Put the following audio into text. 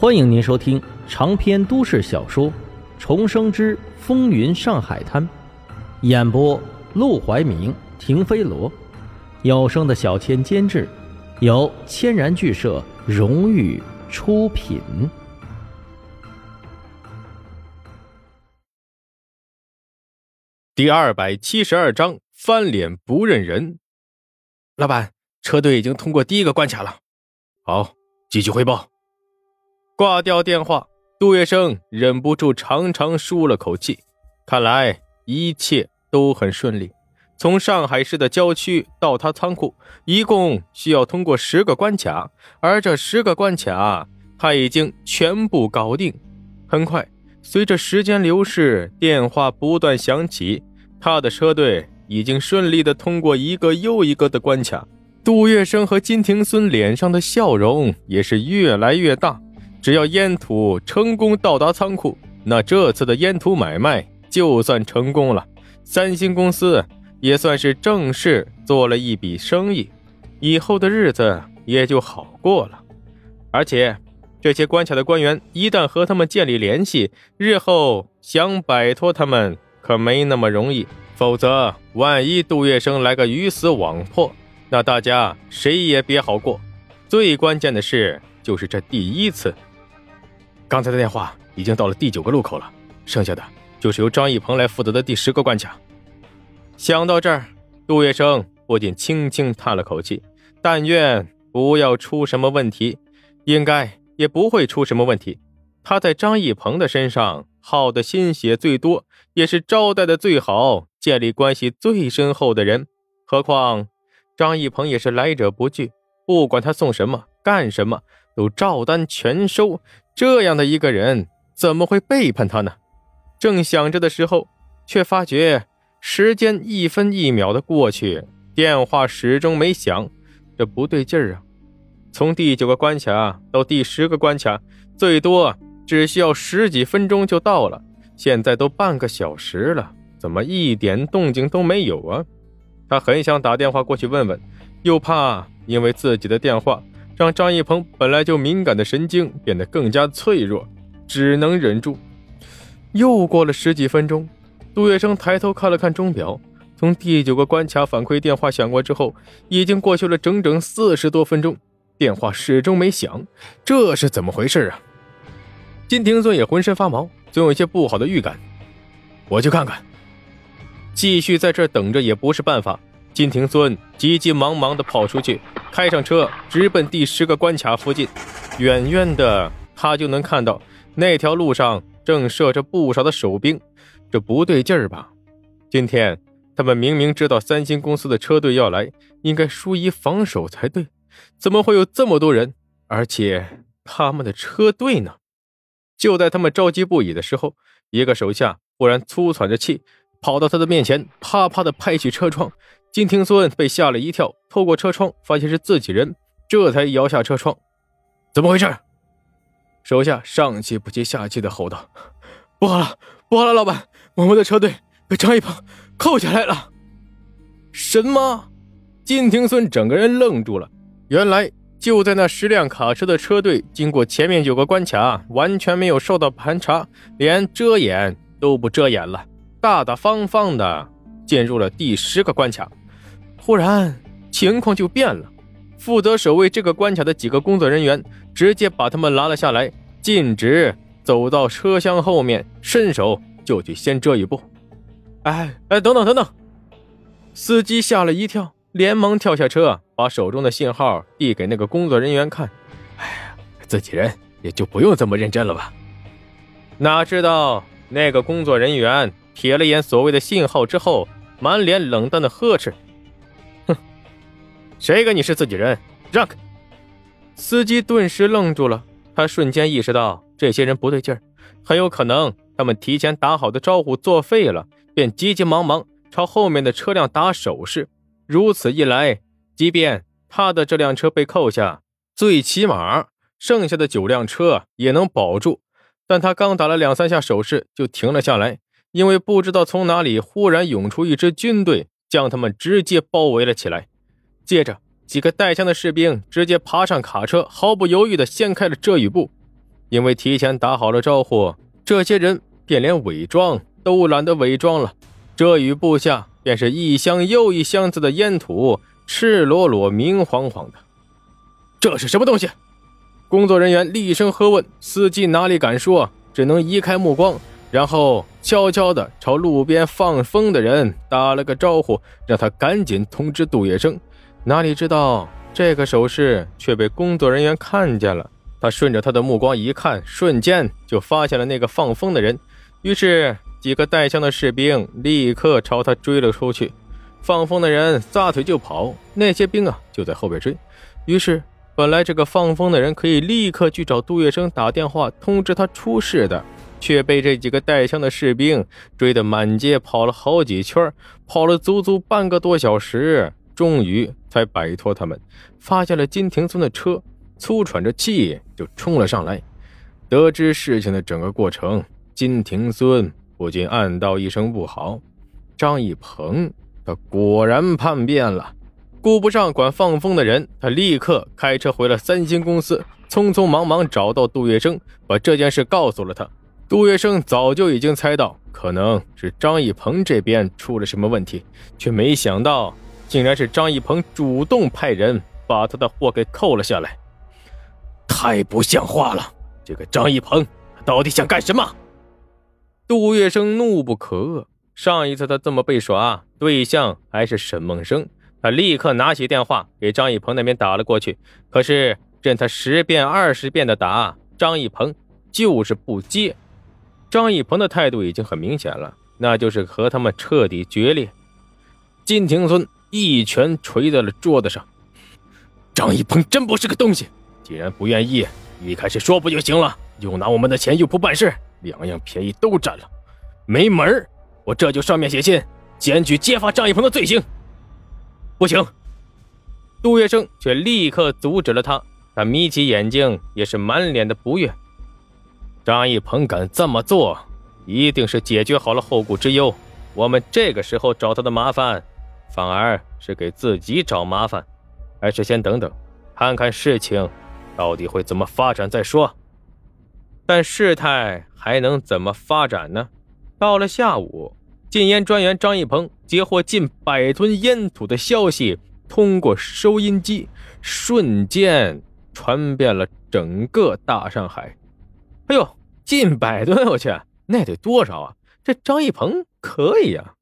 欢迎您收听长篇都市小说《重生之风云上海滩》，演播：陆怀明、停飞罗，有声的小千监制，由千然剧社荣誉出品。第二百七十二章翻脸不认人。老板，车队已经通过第一个关卡了。好，继续汇报。挂掉电话，杜月笙忍不住长长舒了口气。看来一切都很顺利。从上海市的郊区到他仓库，一共需要通过十个关卡，而这十个关卡他已经全部搞定。很快，随着时间流逝，电话不断响起，他的车队已经顺利的通过一个又一个的关卡。杜月笙和金庭孙脸上的笑容也是越来越大。只要烟土成功到达仓库，那这次的烟土买卖就算成功了。三星公司也算是正式做了一笔生意，以后的日子也就好过了。而且，这些关卡的官员一旦和他们建立联系，日后想摆脱他们可没那么容易。否则，万一杜月笙来个鱼死网破，那大家谁也别好过。最关键的是，就是这第一次。刚才的电话已经到了第九个路口了，剩下的就是由张一鹏来负责的第十个关卡。想到这儿，杜月笙不禁轻轻叹了口气，但愿不要出什么问题，应该也不会出什么问题。他在张一鹏的身上耗的心血最多，也是招待的最好、建立关系最深厚的人。何况张一鹏也是来者不拒，不管他送什么、干什么，都照单全收。这样的一个人怎么会背叛他呢？正想着的时候，却发觉时间一分一秒的过去，电话始终没响，这不对劲儿啊！从第九个关卡到第十个关卡，最多只需要十几分钟就到了，现在都半个小时了，怎么一点动静都没有啊？他很想打电话过去问问，又怕因为自己的电话。让张一鹏本来就敏感的神经变得更加脆弱，只能忍住。又过了十几分钟，杜月笙抬头看了看钟表，从第九个关卡反馈电话响过之后，已经过去了整整四十多分钟，电话始终没响，这是怎么回事啊？金庭孙也浑身发毛，总有些不好的预感。我去看看。继续在这等着也不是办法。金庭孙急急忙忙地跑出去，开上车，直奔第十个关卡附近。远远的，他就能看到那条路上正设着不少的守兵。这不对劲儿吧？今天他们明明知道三星公司的车队要来，应该疏于防守才对，怎么会有这么多人？而且他们的车队呢？就在他们着急不已的时候，一个手下忽然粗喘着气，跑到他的面前，啪啪地拍起车窗。金庭孙被吓了一跳，透过车窗发现是自己人，这才摇下车窗。怎么回事？手下上气不接下气的吼道：“不好了，不好了，老板，我们的车队被张一鹏扣下来了！”什么？金庭孙整个人愣住了。原来就在那十辆卡车的车队经过前面九个关卡，完全没有受到盘查，连遮掩都不遮掩了，大大方方的进入了第十个关卡。忽然，情况就变了。负责守卫这个关卡的几个工作人员直接把他们拉了下来，径直走到车厢后面，伸手就去先遮一步。哎哎，等等等等！司机吓了一跳，连忙跳下车，把手中的信号递给那个工作人员看。哎呀，自己人也就不用这么认真了吧？哪知道那个工作人员瞥了眼所谓的信号之后，满脸冷淡的呵斥。谁跟你是自己人？让开！司机顿时愣住了，他瞬间意识到这些人不对劲儿，很有可能他们提前打好的招呼作废了，便急急忙忙朝后面的车辆打手势。如此一来，即便他的这辆车被扣下，最起码剩下的九辆车也能保住。但他刚打了两三下手势，就停了下来，因为不知道从哪里忽然涌出一支军队，将他们直接包围了起来。接着，几个带枪的士兵直接爬上卡车，毫不犹豫地掀开了遮雨布。因为提前打好了招呼，这些人便连伪装都懒得伪装了。遮雨布下便是一箱又一箱子的烟土，赤裸裸、明晃晃的。这是什么东西？工作人员厉声喝问。司机哪里敢说，只能移开目光，然后悄悄地朝路边放风的人打了个招呼，让他赶紧通知杜月笙。哪里知道，这个手势却被工作人员看见了。他顺着他的目光一看，瞬间就发现了那个放风的人。于是，几个带枪的士兵立刻朝他追了出去。放风的人撒腿就跑，那些兵啊就在后边追。于是，本来这个放风的人可以立刻去找杜月笙打电话通知他出事的，却被这几个带枪的士兵追得满街跑了好几圈，跑了足足半个多小时，终于才摆脱他们，发现了金庭松的车。粗喘着气就冲了上来。得知事情的整个过程，金庭孙不禁暗道一声不好。张一鹏，他果然叛变了。顾不上管放风的人，他立刻开车回了三星公司，匆匆忙忙找到杜月笙，把这件事告诉了他。杜月笙早就已经猜到，可能是张一鹏这边出了什么问题，却没想到，竟然是张一鹏主动派人把他的货给扣了下来。太不像话了！这个张一鹏到底想干什么？杜月笙怒不可遏。上一次他这么被耍，对象还是沈梦生。他立刻拿起电话给张一鹏那边打了过去。可是任他十遍二十遍的打，张一鹏就是不接。张一鹏的态度已经很明显了，那就是和他们彻底决裂。金庭村一拳捶在了桌子上。张一鹏真不是个东西！既然不愿意，一开始说不就行了？又拿我们的钱又不办事，两样便宜都占了，没门儿！我这就上面写信，检举揭发张一鹏的罪行。不行！杜月笙却立刻阻止了他，他眯起眼睛，也是满脸的不悦。张一鹏敢这么做，一定是解决好了后顾之忧。我们这个时候找他的麻烦，反而是给自己找麻烦。还是先等等，看看事情。到底会怎么发展再说，但事态还能怎么发展呢？到了下午，禁烟专员张一鹏截获近百吨烟土的消息，通过收音机瞬间传遍了整个大上海。哎呦，近百吨！我去，那得多少啊？这张一鹏可以呀。